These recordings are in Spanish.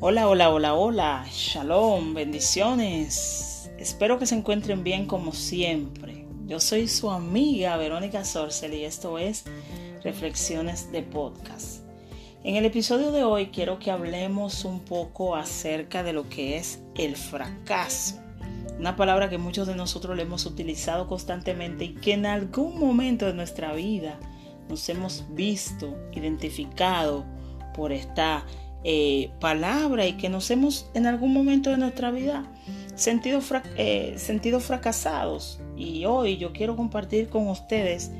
Hola, hola, hola, hola. Shalom, bendiciones. Espero que se encuentren bien como siempre. Yo soy su amiga Verónica Sorcel y esto es Reflexiones de Podcast. En el episodio de hoy quiero que hablemos un poco acerca de lo que es el fracaso. Una palabra que muchos de nosotros le hemos utilizado constantemente y que en algún momento de nuestra vida nos hemos visto, identificado por esta eh, palabra y que nos hemos en algún momento de nuestra vida sentido, eh, sentido fracasados. Y hoy yo quiero compartir con ustedes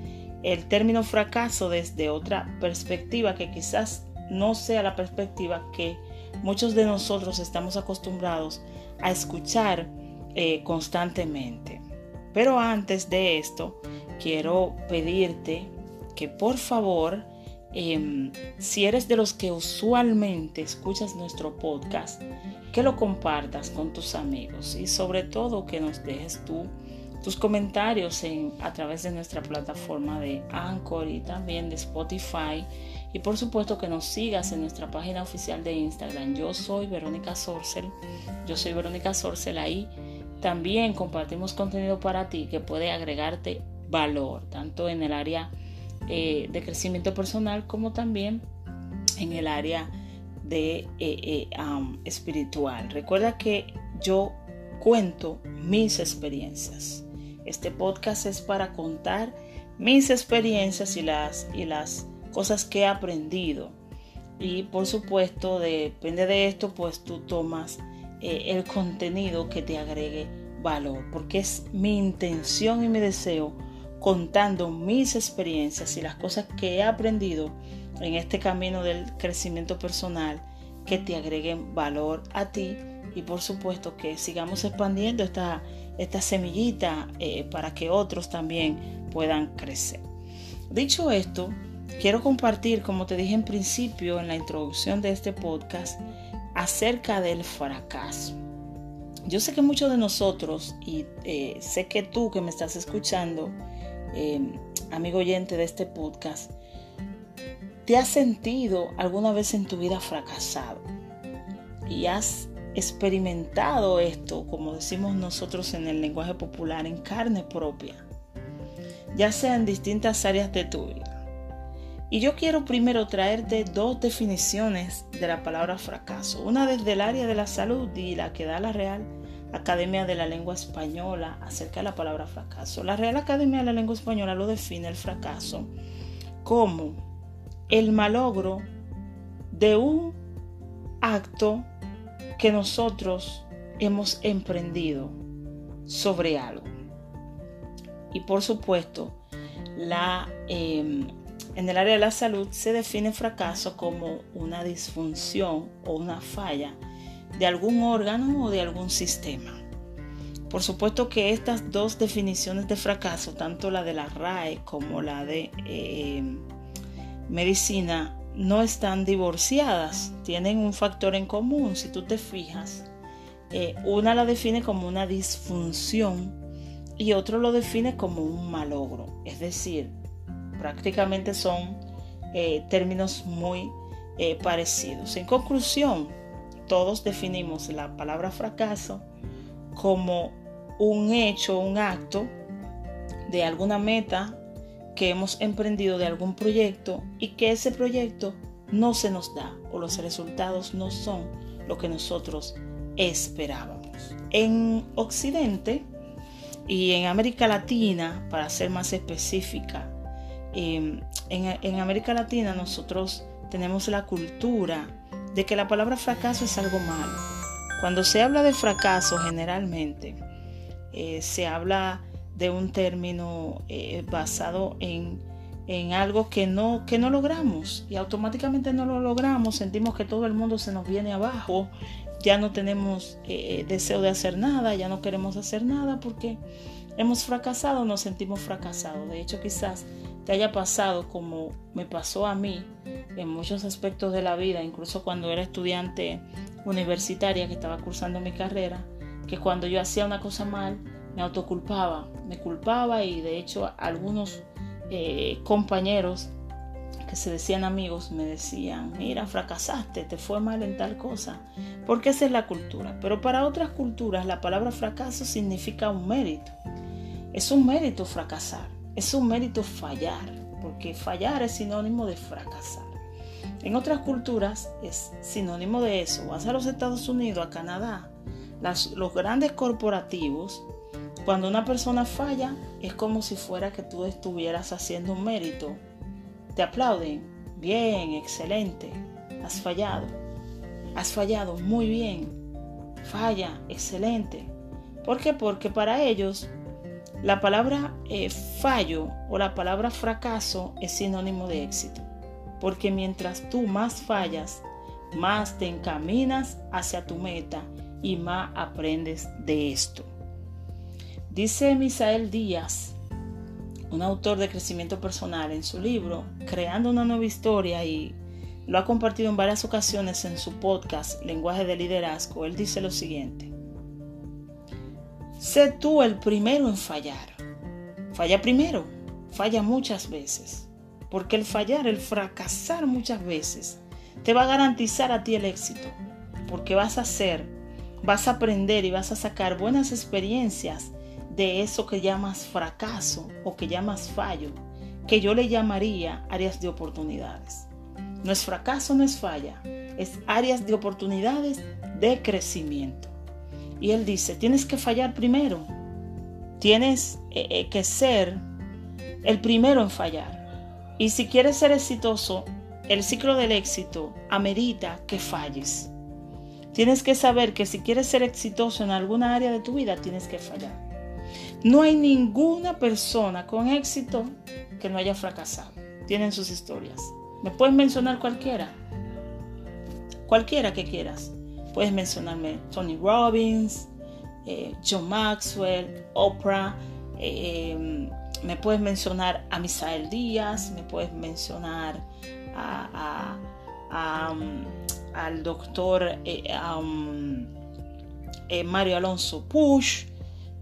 el término fracaso desde otra perspectiva que quizás no sea la perspectiva que muchos de nosotros estamos acostumbrados a escuchar eh, constantemente. Pero antes de esto, quiero pedirte que por favor Em, si eres de los que usualmente escuchas nuestro podcast, que lo compartas con tus amigos y sobre todo que nos dejes tú tus comentarios en, a través de nuestra plataforma de Anchor y también de Spotify. Y por supuesto que nos sigas en nuestra página oficial de Instagram. Yo soy Verónica Sorcel. Yo soy Verónica Sorcel ahí. También compartimos contenido para ti que puede agregarte valor, tanto en el área eh, de crecimiento personal como también en el área de eh, eh, espiritual. Recuerda que yo cuento mis experiencias. Este podcast es para contar mis experiencias y las, y las cosas que he aprendido. Y por supuesto, depende de esto, pues tú tomas el contenido que te agregue valor, porque es mi intención y mi deseo contando mis experiencias y las cosas que he aprendido en este camino del crecimiento personal que te agreguen valor a ti y por supuesto que sigamos expandiendo esta, esta semillita eh, para que otros también puedan crecer. Dicho esto, quiero compartir, como te dije en principio en la introducción de este podcast, acerca del fracaso. Yo sé que muchos de nosotros, y eh, sé que tú que me estás escuchando, Em, amigo oyente de este podcast, ¿te has sentido alguna vez en tu vida fracasado? Y has experimentado esto, como decimos nosotros en el lenguaje popular, en carne propia, ya sea en distintas áreas de tu vida. Y yo quiero primero traerte dos definiciones de la palabra fracaso, una desde el área de la salud y la que da la Real Academia de la Lengua Española acerca de la palabra fracaso. La Real Academia de la Lengua Española lo define el fracaso como el malogro de un acto que nosotros hemos emprendido sobre algo. Y por supuesto, la, em, en el área de la salud se define fracaso como una disfunción o una falla de algún órgano o de algún sistema. Por supuesto que estas dos definiciones de fracaso, tanto la de la RAE como la de eh, medicina, no están divorciadas, tienen un factor en común. Si tú te fijas, eh, una la define como una disfunción y otro lo define como un malogro. Es decir, prácticamente son eh, términos muy parecidos. En conclusión, todos definimos la palabra fracaso como un hecho, un acto de alguna meta que hemos emprendido de algún proyecto y que ese proyecto no se nos da o los resultados no son lo que nosotros esperábamos. En Occidente y en América Latina, para ser más específica, em, en, en América Latina nosotros tenemos la cultura de que la palabra fracaso es algo malo. Cuando se habla de fracaso generalmente eh, se habla de un término eh, basado en, en, algo que no, que no logramos y automáticamente no lo logramos, sentimos que todo el mundo se nos viene abajo, ya no tenemos eh, deseo de hacer nada, ya no queremos hacer nada porque hemos fracasado, nos sentimos fracasados. De hecho, quizás te haya pasado como me pasó a mí en muchos aspectos de la vida, incluso cuando era estudiante universitaria que estaba cursando mi carrera, que cuando yo hacía una cosa mal, me autoculpaba, me culpaba y de hecho algunos eh, compañeros que se decían amigos me decían, mira, fracasaste, te fue mal en tal cosa, porque esa es la cultura. Pero para otras culturas la palabra fracaso significa un mérito. Es un mérito fracasar, es un mérito fallar, porque fallar es sinónimo de fracasar. En otras culturas es sinónimo de eso. Vas a los Estados Unidos, a Canadá, los grandes corporativos, cuando una persona falla, es como si fuera que tú estuvieras haciendo un mérito. Te aplauden. Bien, excelente. Has fallado. Has fallado muy bien. Falla, excelente. ¿Por qué? Porque para ellos la palabra eh, fallo o la palabra fracaso es sinónimo de éxito. Porque mientras tú más fallas, más te encaminas hacia tu meta y más aprendes de esto. Dice Misael Díaz, un autor de crecimiento personal, en su libro Creando una nueva historia y lo ha compartido en varias ocasiones en su podcast Lenguaje de Liderazgo, él dice lo siguiente. Sé tú el primero en fallar. Falla primero, falla muchas veces, porque el fallar, el fracasar muchas veces, te va a garantizar a ti el éxito, porque vas a hacer, vas a aprender y vas a sacar buenas experiencias de eso que llamas fracaso o que llamas fallo, que yo le llamaría áreas de oportunidades. No es fracaso, no es falla, es áreas de oportunidades de crecimiento. Y él dice, tienes que fallar primero, tienes eh, eh, que ser el primero en fallar. Y si quieres ser exitoso, el ciclo del éxito amerita que falles. Tienes que saber que si quieres ser exitoso en alguna área de tu vida, tienes que fallar. No hay ninguna persona con éxito que no haya fracasado. Tienen sus historias. ¿Me puedes mencionar cualquiera? Cualquiera que quieras. Puedes mencionarme Tony Robbins, eh, John Maxwell, Oprah. Eh, me puedes mencionar a Misael Díaz. Me puedes mencionar um, al doctor eh, um, Mario Alonso Push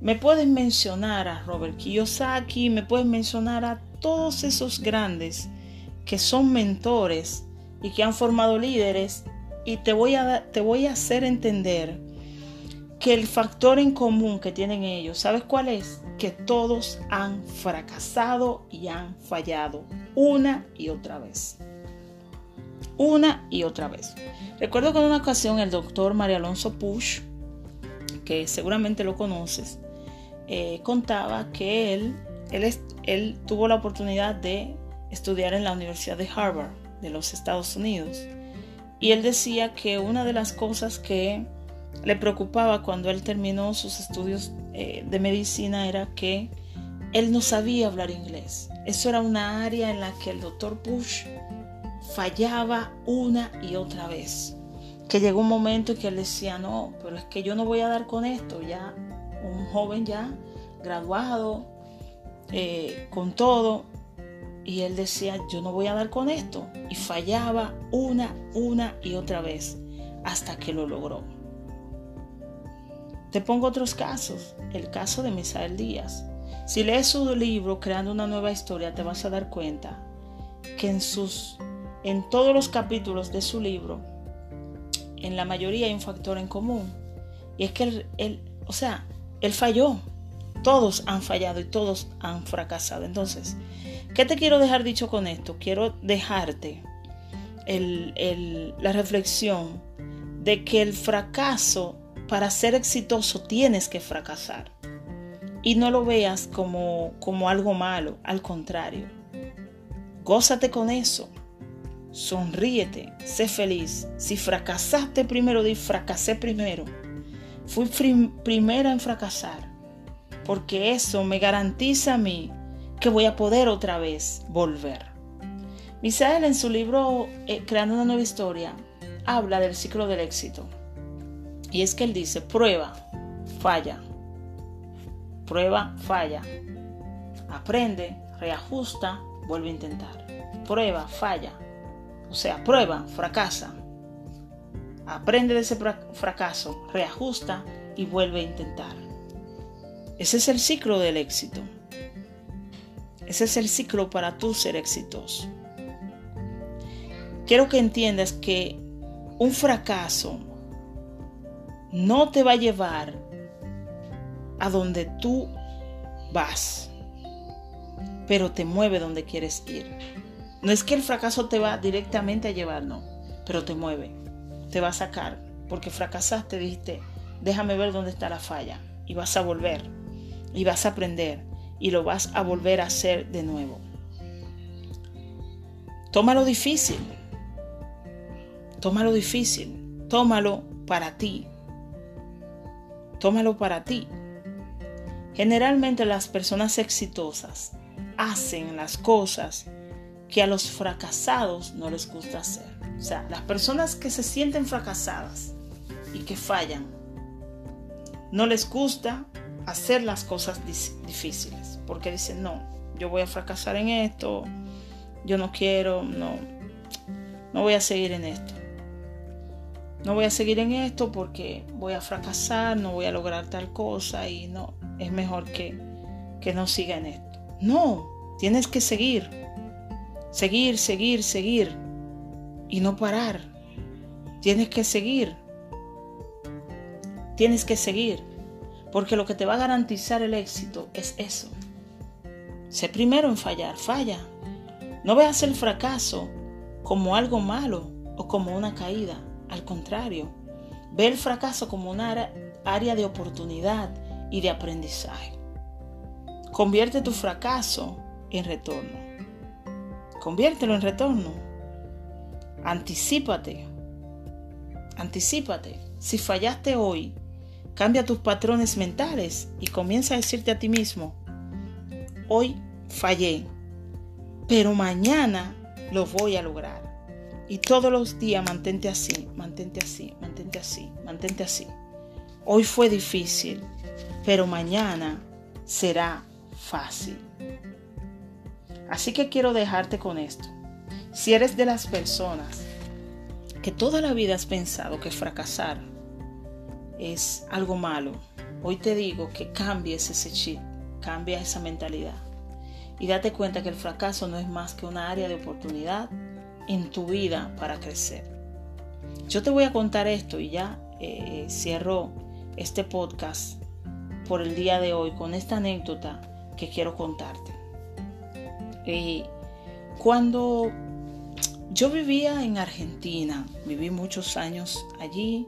me puedes mencionar a Robert Kiyosaki, me puedes mencionar a todos esos grandes que son mentores y que han formado líderes y te voy a, te voy a hacer entender que el factor en común que tienen ellos, ¿sabes cuál es? Que todos han fracasado y han fallado una y otra vez. Una y otra vez. Recuerdo que en una ocasión el doctor María Alonso Push, que seguramente lo conoces, eh, contaba que él, él, él tuvo la oportunidad de estudiar en la Universidad de Harvard de los Estados Unidos. Y él decía que una de las cosas que le preocupaba cuando él terminó sus estudios eh, de medicina era que él no sabía hablar inglés. Eso era una área en la que el doctor Bush fallaba una y otra vez. Que llegó un momento en que él decía, no, pero es que yo no voy a dar con esto, ya un joven ya graduado, eh, con todo, y él decía, yo no voy a dar con esto. Y fallaba una, una y otra vez hasta que lo logró. Te pongo otros casos. El caso de Misael Díaz. Si lees su libro Creando una nueva historia, te vas a dar cuenta que en sus en todos los capítulos de su libro, en la mayoría hay un factor en común. Y es que él, él o sea, él falló. Todos han fallado y todos han fracasado. Entonces, ¿qué te quiero dejar dicho con esto? Quiero dejarte la reflexión de que el fracaso, para ser exitoso, tienes que fracasar. Y no lo veas como, como algo malo, al contrario. Gózate con eso. Sonríete, sé feliz. Si fracasaste primero, di fracasé primero Fui primera en fracasar, porque eso me garantiza a mí que voy a poder otra vez volver. Misael en su libro eh, Creando una nueva historia habla del ciclo del éxito. Y es que él dice, prueba, falla, prueba, falla, aprende, reajusta, vuelve a intentar. Prueba, falla. O sea, prueba, fracasa, aprende de ese fracaso, reajusta y vuelve a intentar. Ese es el ciclo del éxito. Ese es el ciclo para tú ser exitoso. quiero que entiendas que un fracaso no te va a llevar a donde tú vas, pero te mueve donde quieres ir. No es que el fracaso te va directamente a llevar, no, pero te mueve, te va a sacar, porque fracasaste, dijiste, déjame ver dónde está la falla, y vas a volver, y vas a aprender, y lo vas a volver a hacer de nuevo. Tómalo difícil, tómalo difícil, tómalo para ti, tómalo para ti. Generalmente las personas exitosas hacen las cosas que a los fracasados no les gusta hacer. O sea, las personas que se sienten fracasadas y que fallan, no les gusta hacer las cosas difíciles, porque dicen, no, yo voy a fracasar en esto, yo no quiero, no, no voy a seguir en esto. No voy a seguir en esto porque voy a fracasar, no voy a lograr tal cosa y no, es mejor que, que no siga en esto. No, tienes que seguir, seguir, seguir, seguir y no parar. Tienes que seguir. Tienes que seguir. Porque lo que te va a garantizar el éxito es eso. Sé primero en fallar, falla. No veas el fracaso como algo malo o como una caída. Al contrario, ve el fracaso como una área de oportunidad y de aprendizaje. Convierte tu fracaso en retorno. Conviértelo en retorno. Anticípate. Anticípate. Si fallaste hoy, cambia tus patrones mentales y comienza a decirte a ti mismo, hoy fallé, pero mañana lo voy a lograr. Y todos los días mantente así, mantente así, mantente así, mantente así. Hoy fue difícil, pero mañana será fácil. Así que quiero dejarte con esto. Si eres de las personas que toda la vida has pensado que fracasar es algo malo, hoy te digo que cambies ese chip, cambia esa mentalidad y date cuenta que el fracaso no es más que una área de oportunidad en tu vida para crecer. Yo te voy a contar esto y ya eh, cierro este podcast por el día de hoy con esta anécdota que quiero contarte. Cuando yo vivía en Argentina, viví muchos años allí,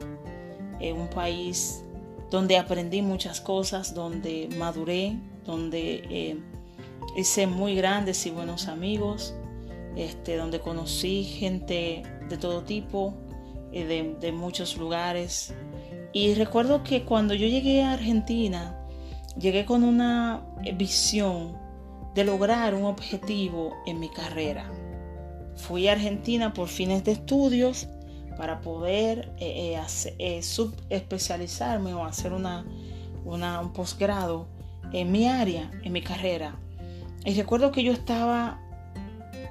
en un país donde aprendí muchas cosas, donde maduré, donde eh, hice muy grandes y buenos amigos, este, donde conocí gente de todo tipo, eh, de, de muchos lugares, y recuerdo que cuando yo llegué a Argentina, llegué con una visión de lograr un objetivo en mi carrera. Fui a Argentina por fines de estudios para poder eh, subespecializarme o hacer una, un posgrado en mi área, en mi carrera. Y recuerdo que yo estaba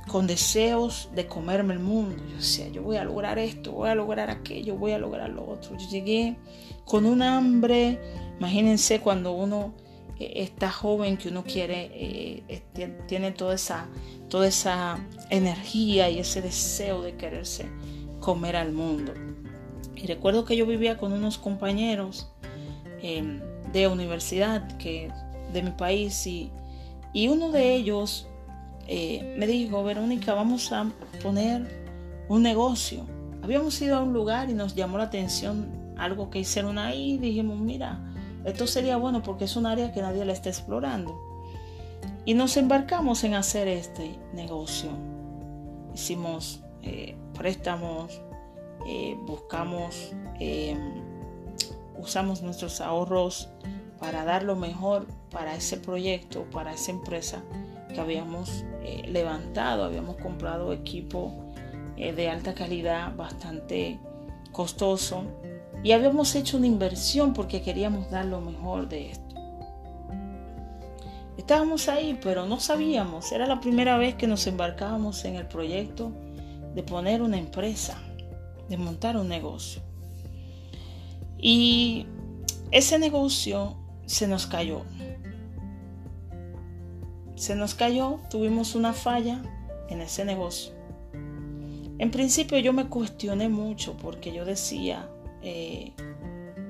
con deseos de comerme el mundo. Yo decía, yo voy a lograr esto, voy a lograr aquello, voy a lograr lo otro. Yo llegué con un hambre, imagínense cuando uno eh, está joven, que uno quiere, eh, tiene toda esa, toda esa energía y ese deseo de quererse comer al mundo. Y recuerdo que yo vivía con unos compañeros em, de universidad que, de mi país y, y uno de ellos eh, me dijo, Verónica, vamos a poner un negocio. Habíamos ido a un lugar y nos llamó la atención algo que hicieron ahí. Dijimos, mira, esto sería bueno porque es un área que nadie la está explorando. Y nos embarcamos en hacer este negocio. Hicimos eh, préstamos, eh, buscamos, usamos nuestros ahorros para dar lo mejor para ese proyecto, para esa empresa que habíamos eh, levantado, habíamos comprado equipo eh, de alta calidad bastante costoso y habíamos hecho una inversión porque queríamos dar lo mejor de esto. Estábamos ahí, pero no sabíamos, era la primera vez que nos embarcábamos en el proyecto de poner una empresa, de montar un negocio. Y ese negocio se nos cayó se nos cayó, tuvimos una falla en ese negocio. En principio yo me cuestioné mucho porque yo decía, eh,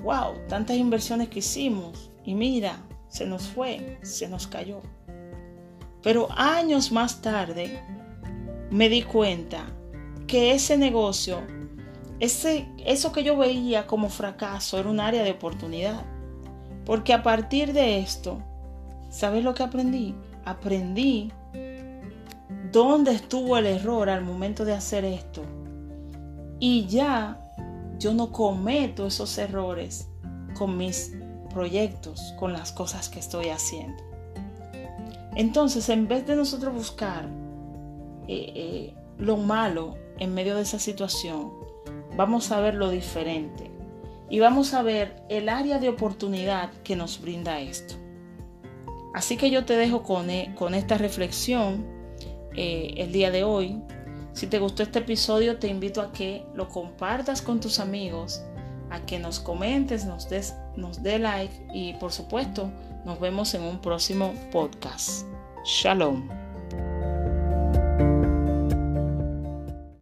wow, tantas inversiones que hicimos y mira, se nos fue, se nos cayó. Pero años más tarde me di cuenta que ese negocio, ese, eso que yo veía como fracaso era un área de oportunidad. Porque a partir de esto, ¿sabes lo que aprendí? Aprendí dónde estuvo el error al momento de hacer esto. Y ya yo no cometo esos errores con mis proyectos, con las cosas que estoy haciendo. Entonces, en vez de nosotros buscar eh, eh, lo malo en medio de esa situación, vamos a ver lo diferente y vamos a ver el área de oportunidad que nos brinda esto. Así que yo te dejo con, eh, con esta reflexión el día de hoy. Si te gustó este episodio, te invito a que lo compartas con tus amigos, a que nos comentes, nos des, nos dé like y por supuesto nos vemos en un próximo podcast. Shalom.